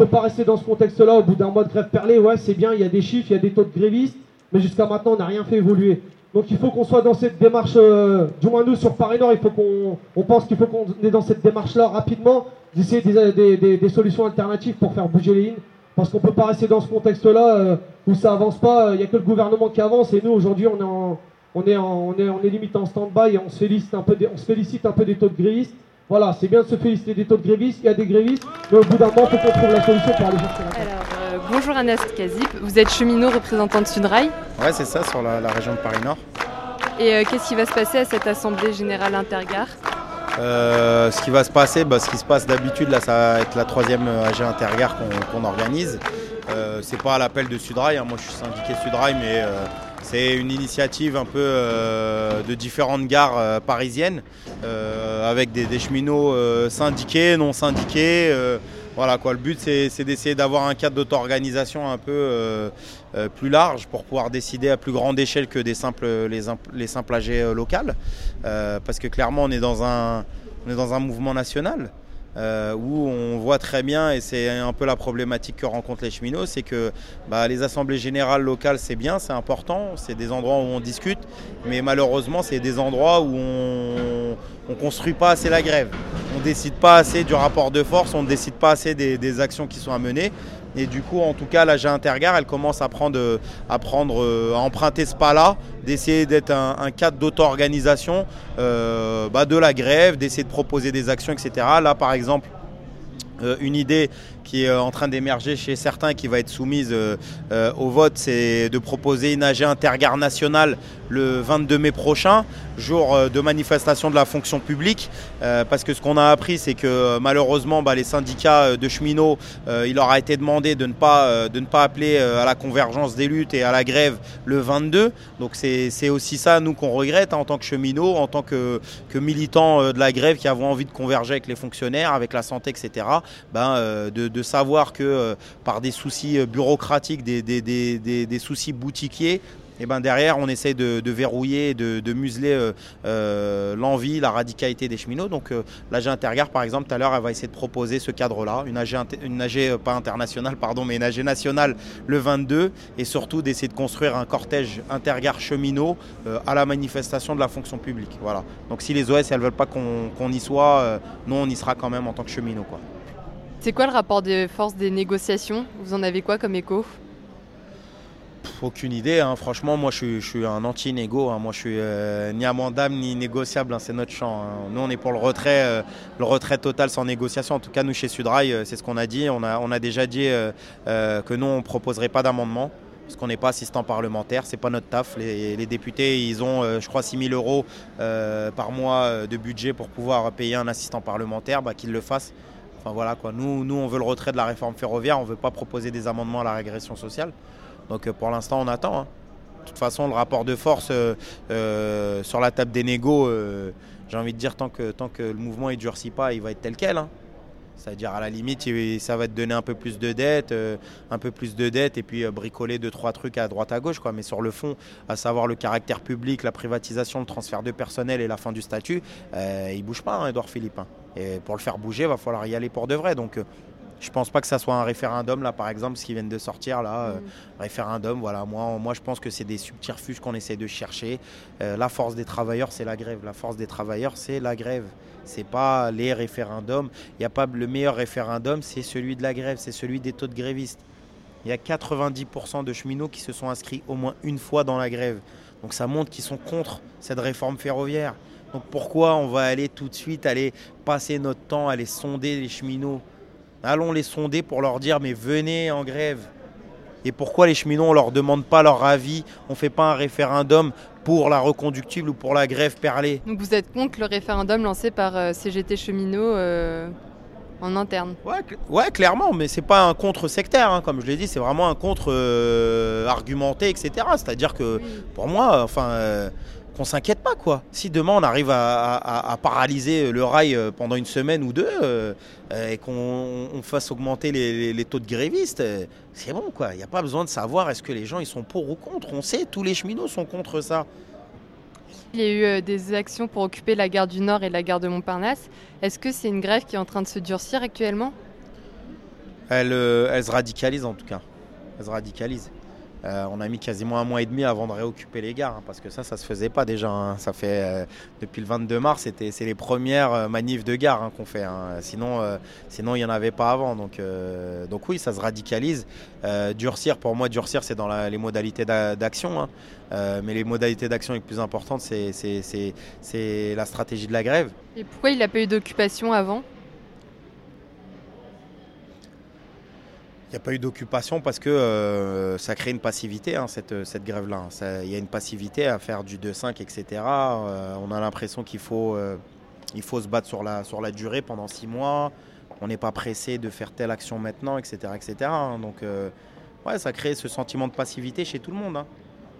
Peut pas rester dans ce contexte-là au bout d'un mois de grève perlée. Ouais, c'est bien, il y a des chiffres, il y a des taux de grévistes, mais jusqu'à maintenant, on n'a rien fait évoluer. Donc il faut qu'on soit dans cette démarche, euh, du moins nous sur Paris Nord, il faut qu'on on pense qu'il faut qu'on est dans cette démarche-là rapidement, d'essayer des, des- des- solutions alternatives pour faire bouger les lignes. Parce qu'on peut pas rester dans ce contexte-là euh, où ça avance pas, il n'y a que le gouvernement qui avance et nous aujourd'hui on est en, on est en- on on est limite en stand-by et on se félicite un peu des, on se félicite un peu des taux de grévistes. Voilà, c'est bien de se féliciter des taux de grévistes, il y a des grévistes, mais au bout d'un moment, il faut qu'on trouve la solution pour aller chercher la Alors, euh, bonjour Anas Kazip, vous êtes cheminot représentant de Sudrail. Ouais, c'est ça, sur la, la région de Paris-Nord. Et euh, qu'est-ce qui va se passer à cette assemblée générale intergare? Euh, ce qui va se passer, bah, ce qui se passe d'habitude, là, ça va être la troisième AG Intergare qu'on organise. Euh, c'est pas à l'appel de Sudrail, hein. moi je suis syndiqué Sudrail, mais euh, c'est une initiative un peu euh, de différentes gares euh, parisiennes, euh, avec des, des cheminots syndiqués, non syndiqués. voilà quoi, le but c'est d'essayer d'avoir un cadre d'auto-organisation un peu plus large pour pouvoir décider à plus grande échelle que des simples, les, les simples AG locales. Parce que clairement on est dans un, on est dans un mouvement national. Euh, où on voit très bien, et c'est un peu la problématique que rencontrent les cheminots, c'est que bah, les assemblées générales locales, c'est bien, c'est important, c'est des endroits où on discute, mais malheureusement, c'est des endroits où on ne construit pas assez la grève. On décide pas assez du rapport de force, on ne décide pas assez des, des actions qui sont à mener. Et du coup, en tout cas, l'AG Intergare, elle commence à prendre, euh, euh, à emprunter ce pas-là, d'essayer d'être un, cadre d'auto-organisation euh, bah, de la grève, d'essayer de proposer des actions, etc. Là, par exemple, une idée qui est euh, en train d'émerger chez certains qui va être soumise euh, euh, au vote, c'est de proposer une AG intergare nationale le 22 mai prochain, jour de manifestation de la fonction publique. Parce que ce qu'on a appris, c'est que malheureusement, bah, les syndicats de cheminots, il leur a été demandé de ne pas, de ne pas appeler à la convergence des luttes et à la grève le 22. Donc c'est aussi ça, nous, qu'on regrette hein, en tant que cheminots, en tant que, militants de la grève qui avons envie de converger avec les fonctionnaires, avec la santé, etc. de savoir que euh, par des soucis euh, bureaucratiques, des, soucis boutiquiers, et ben derrière, on essaye de, verrouiller, de, de museler euh, l'envie, la radicalité des cheminots. Donc l'AG Intergare, par exemple, tout à l'heure, elle va essayer de proposer ce cadre-là, une AG, pas internationale, pardon, mais une AG nationale le 22, et surtout d'essayer de construire un cortège Intergare cheminot à la manifestation de la fonction publique. Voilà. Donc si les OS, elles veulent pas qu'on y soit, nous, on y sera quand même en tant que cheminot. Quoi. C'est quoi le rapport de force des négociations? Vous en avez quoi comme écho? Aucune idée, hein. franchement, moi je suis, un anti-négo, hein. moi je suis euh, ni amendable ni négociable, hein. c'est notre champ. Nous on est pour le retrait, euh, le retrait total sans négociation. En tout cas, nous chez Sudrail, euh, c'est ce qu'on a dit. On a, déjà dit que nous on ne proposerait pas d'amendement. Parce qu'on n'est pas assistant parlementaire, c'est pas notre taf. Les, députés, ils ont, je crois, 6 000 euros par mois de budget pour pouvoir payer un assistant parlementaire, bah, qu'ils le fassent. Enfin voilà quoi. Nous, on veut le retrait de la réforme ferroviaire, on ne veut pas proposer des amendements à la régression sociale. Donc euh, pour l'instant, on attend. hein. De toute façon, le rapport de force euh, euh, sur la table des négos, j'ai envie de dire, tant que, le mouvement ne durcit pas, il va être tel quel. hein. C'est-à-dire, à la limite, ça va te donner un peu plus de dettes, un peu plus de dettes, et puis bricoler deux, trois trucs à droite, à gauche. Quoi. Mais sur le fond, à savoir le caractère public, la privatisation, le transfert de personnel et la fin du statut, il bouge pas, hein, Edouard Philippe. Et pour le faire bouger, il va falloir y aller pour de vrai. Donc, euh, je pense pas que ça soit un référendum, là, par exemple, ce qui vient de sortir, là. euh, référendum, voilà. Moi, moi, je pense que c'est des subterfuges qu'on essaie de chercher. Euh, la force des travailleurs, c'est la grève. La force des travailleurs, c'est la grève. C'est pas les référendums. Il y a pas le meilleur référendum, c'est celui de la grève, c'est celui des taux de grévistes. Il y a 90% de cheminots qui se sont inscrits au moins une fois dans la grève. Donc ça montre qu'ils sont contre cette réforme ferroviaire. Donc pourquoi on va aller tout de suite aller passer notre temps à aller sonder les cheminots? Allons les sonder pour leur dire mais venez en grève. Et pourquoi les cheminots, on leur demande pas leur avis? On fait pas un référendum pour la reconductible ou pour la grève perlée? Donc vous êtes contre le référendum lancé par euh, CGT Cheminots euh, en interne. Ouais, clairement, mais c'est pas un contre-sectaire, hein, comme je l'ai dit, c'est vraiment un contre-argumenté, etc. C'est-à-dire que pour moi, enfin, euh, qu'on s'inquiète pas, quoi. Si demain on arrive à, paralyser le rail euh, pendant une semaine ou deux euh, et qu'on fasse augmenter les, taux de grévistes, c'est bon, quoi. Il n'y a pas besoin de savoir est-ce que les gens ils sont pour ou contre. On sait, tous les cheminots sont contre ça. Il y a eu euh, des actions pour occuper la gare du Nord et la gare de Montparnasse. Est-ce que c'est une grève qui est en train de se durcir actuellement? Elle, euh, elle, se radicalise en tout cas. Elle se radicalise. Euh, on a mis quasiment un mois et demi avant de réoccuper les gares, hein, parce que ça, ça se faisait pas déjà. Hein. Ça fait euh, depuis le 22 mars, c'est les premières euh, manifs de gare hein, qu'on fait. Sinon, il y en avait pas avant. Donc, donc oui, ça se radicalise. durcir, pour moi, durcir, c'est dans les modalités d'action. mais les modalités d'action les plus importantes, c'est la stratégie de la grève. Et pourquoi il n'a pas eu d'occupation avant? Il n'y a pas eu d'occupation parce que euh, ça crée une passivité, hein, cette, cette grève-là. Il y a une passivité à faire du 2-5, etc. Euh, on a l'impression qu'il faut, euh, faut se battre sur la, sur la durée pendant 6 mois. On n'est pas pressé de faire telle action maintenant, etc. etc. Hein. Donc, ouais, ça crée ce sentiment de passivité chez tout le monde. Hein.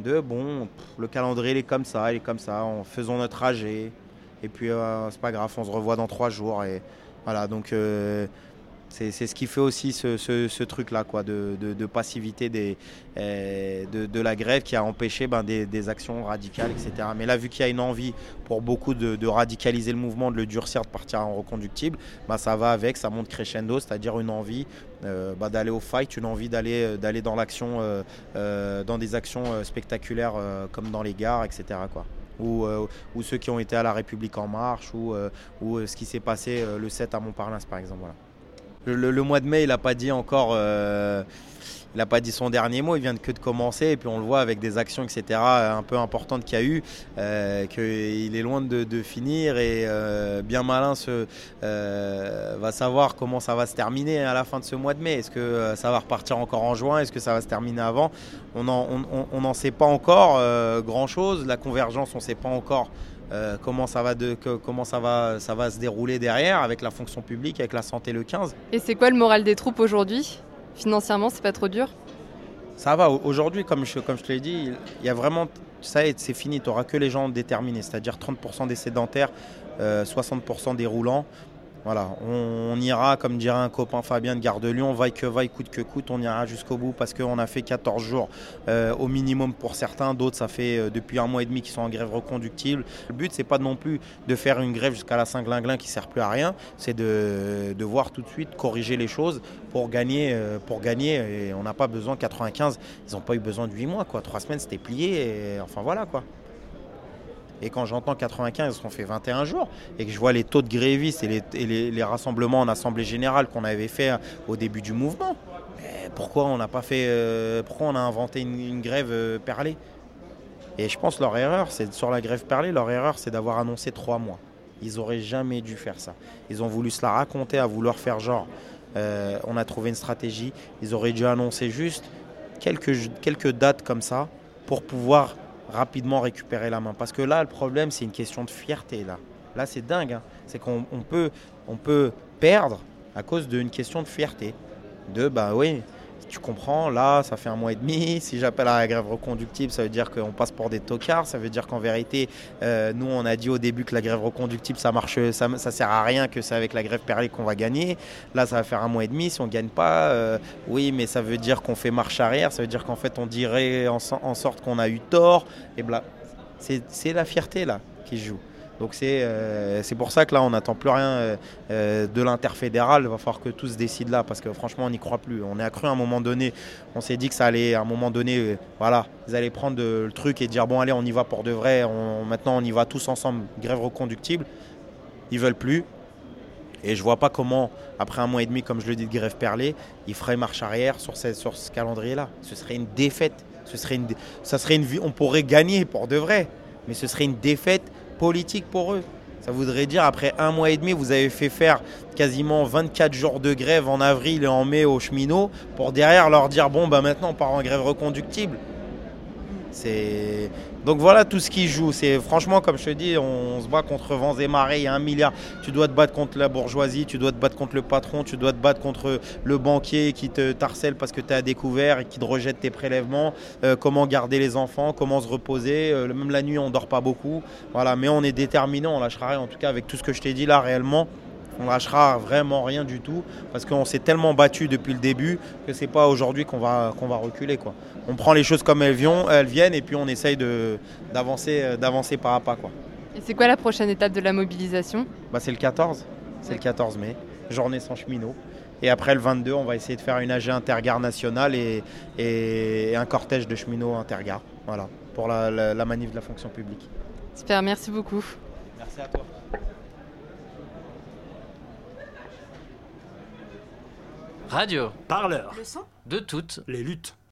De bon, le calendrier il est comme ça, il est comme ça, en faisant notre trajet. Et puis, c'est pas grave, on se revoit dans 3 jours. Et voilà, donc c'est ce qui fait aussi ce, truc-là, quoi, de, passivité eh, de, la grève qui a empêché ben, des, actions radicales, etc. Mais là, vu qu'il y a une envie pour beaucoup de, radicaliser le mouvement, de le durcir, de partir en reconductible, ben, ça va avec, ça monte crescendo, c'est-à-dire une envie euh, ben, d'aller au fight, une envie d'aller d'aller dans l'action, euh, euh, dans des actions spectaculaires comme dans les gares, etc. Ou, ceux qui ont été à la République en marche, ou, ce qui s'est passé le 7 à Montparnasse, par exemple. Le, mois de mai, il n'a pas dit encore. Euh, il pas dit son dernier mot, il vient que de commencer et puis on le voit avec des actions, etc., un peu importantes qu'il y a eu, euh, qu'il est loin de, finir et euh, bien malin va savoir comment ça va se terminer à la fin de ce mois de mai. Est-ce que ça va repartir encore en juin? Est-ce que ça va se terminer avant? On n'en sait pas encore grand-chose. La convergence, on ne sait pas encore euh, comment ça va de, comment ça va ça va se dérouler derrière avec la fonction publique, avec la santé le 15. Et c'est quoi le moral des troupes aujourd'hui? Financièrement, c'est pas trop dur? Ça va. Aujourd'hui, comme je, comme je te l'ai dit, il y a vraiment ça c'est fini. Tu n'auras que les gens déterminés, c'est-à-dire 30% des sédentaires, 60% euh, des roulants. Voilà, on, ira, comme dirait un copain Fabien de Gare de Lyon, vaille que vaille, coûte que coûte, on ira jusqu'au bout parce qu'on a fait 14 jours euh, au minimum pour certains, d'autres ça fait euh, depuis un mois et demi qu'ils sont en grève reconductible. Le but c'est pas non plus de faire une grève jusqu'à la Saint-Glinglin qui sert plus à rien, c'est de, voir tout de suite corriger les choses pour gagner, euh, pour gagner et on n'a pas besoin 95, ils n'ont pas eu besoin de 8 mois quoi, 3 semaines c'était plié et enfin voilà quoi. Et quand j'entends 95, on fait 21 jours, et que je vois les taux de grévistes et les, rassemblements en assemblée générale qu'on avait fait au début du mouvement, pourquoi on n'a pas fait, euh, pourquoi on a inventé une, grève euh, perlée Et je pense leur erreur, c'est sur la grève perlée, leur erreur, c'est d'avoir annoncé trois mois. Ils auraient jamais dû faire ça. Ils ont voulu se la raconter, à vouloir faire genre, euh, on a trouvé une stratégie. Ils auraient dû annoncer juste quelques, quelques dates comme ça pour pouvoir rapidement récupérer la main. Parce que là, le problème, c'est une question de fierté. Là, là c'est dingue. Hein. C'est qu'on peut, on peut perdre à cause d'une question de fierté. De, bah oui, tu comprends, là, ça fait un mois et demi. Si j'appelle à la grève reconductible, ça veut dire qu'on passe pour des tocards. Ça veut dire qu'en vérité, euh, nous, on a dit au début que la grève reconductible, ça marche, ça, sert à rien, que c'est avec la grève perlée qu'on va gagner. Là, ça va faire un mois et demi. Si on ne gagne pas, euh, oui, mais ça veut dire qu'on fait marche arrière. Ça veut dire qu'en fait, on dirait en, en sorte qu'on a eu tort. Et bla. C'est la fierté, là, qui joue. Donc euh, c'est pour ça que là, on n'attend plus rien euh, euh, de l'interfédéral. Il va falloir que tout se décide là, parce que franchement, on n'y croit plus. On est accru à un moment donné. On s'est dit que ça allait, à un moment donné, voilà, ils allaient prendre le truc et dire bon, allez, on y va pour de vrai. maintenant, on y va tous ensemble, grève reconductible. Ils veulent plus. Et je vois pas comment, après un mois et demi, comme je le dis, de grève perlée, ils feraient marche arrière sur ce, sur ce calendrier-là. Ce serait une défaite. Ce serait une, ça serait une, on pourrait gagner pour de vrai, mais ce serait une défaite politique pour eux. Ça voudrait dire, après un mois et demi, vous avez fait faire quasiment 24 jours de grève en avril et en mai aux cheminots pour derrière leur dire bon, bah maintenant on part en grève reconductible. Donc voilà tout ce qui joue. C'est franchement, comme je te dis, on, se bat contre vents et marées. Il y a un milliard. Tu dois te battre contre la bourgeoisie, tu dois te battre contre le patron, tu dois te battre contre le banquier qui te harcèle parce que tu as découvert et qui te rejette tes prélèvements. Euh, comment garder les enfants, comment se reposer. Euh, même la nuit, on dort pas beaucoup. Voilà, mais on est déterminé, on lâchera rien. En tout cas, avec tout ce que je t'ai dit là, réellement on lâchera vraiment rien du tout parce qu'on s'est tellement battu depuis le début que c'est pas aujourd'hui qu'on va, qu'on va reculer. Quoi. On prend les choses comme elles, viennent, et puis on essaye d'avancer, d'avancer pas à pas. Quoi. Et c'est quoi la prochaine étape de la mobilisation? Bah, C'est le 14, c'est le 14 mai, journée sans cheminot. Et après le 22, on va essayer de faire une AG intergare nationale et, et un cortège de cheminots intergare. Voilà, pour la, la manif de la fonction publique. Super, merci beaucoup. Merci à toi. Radio. Parleur. De toutes les luttes.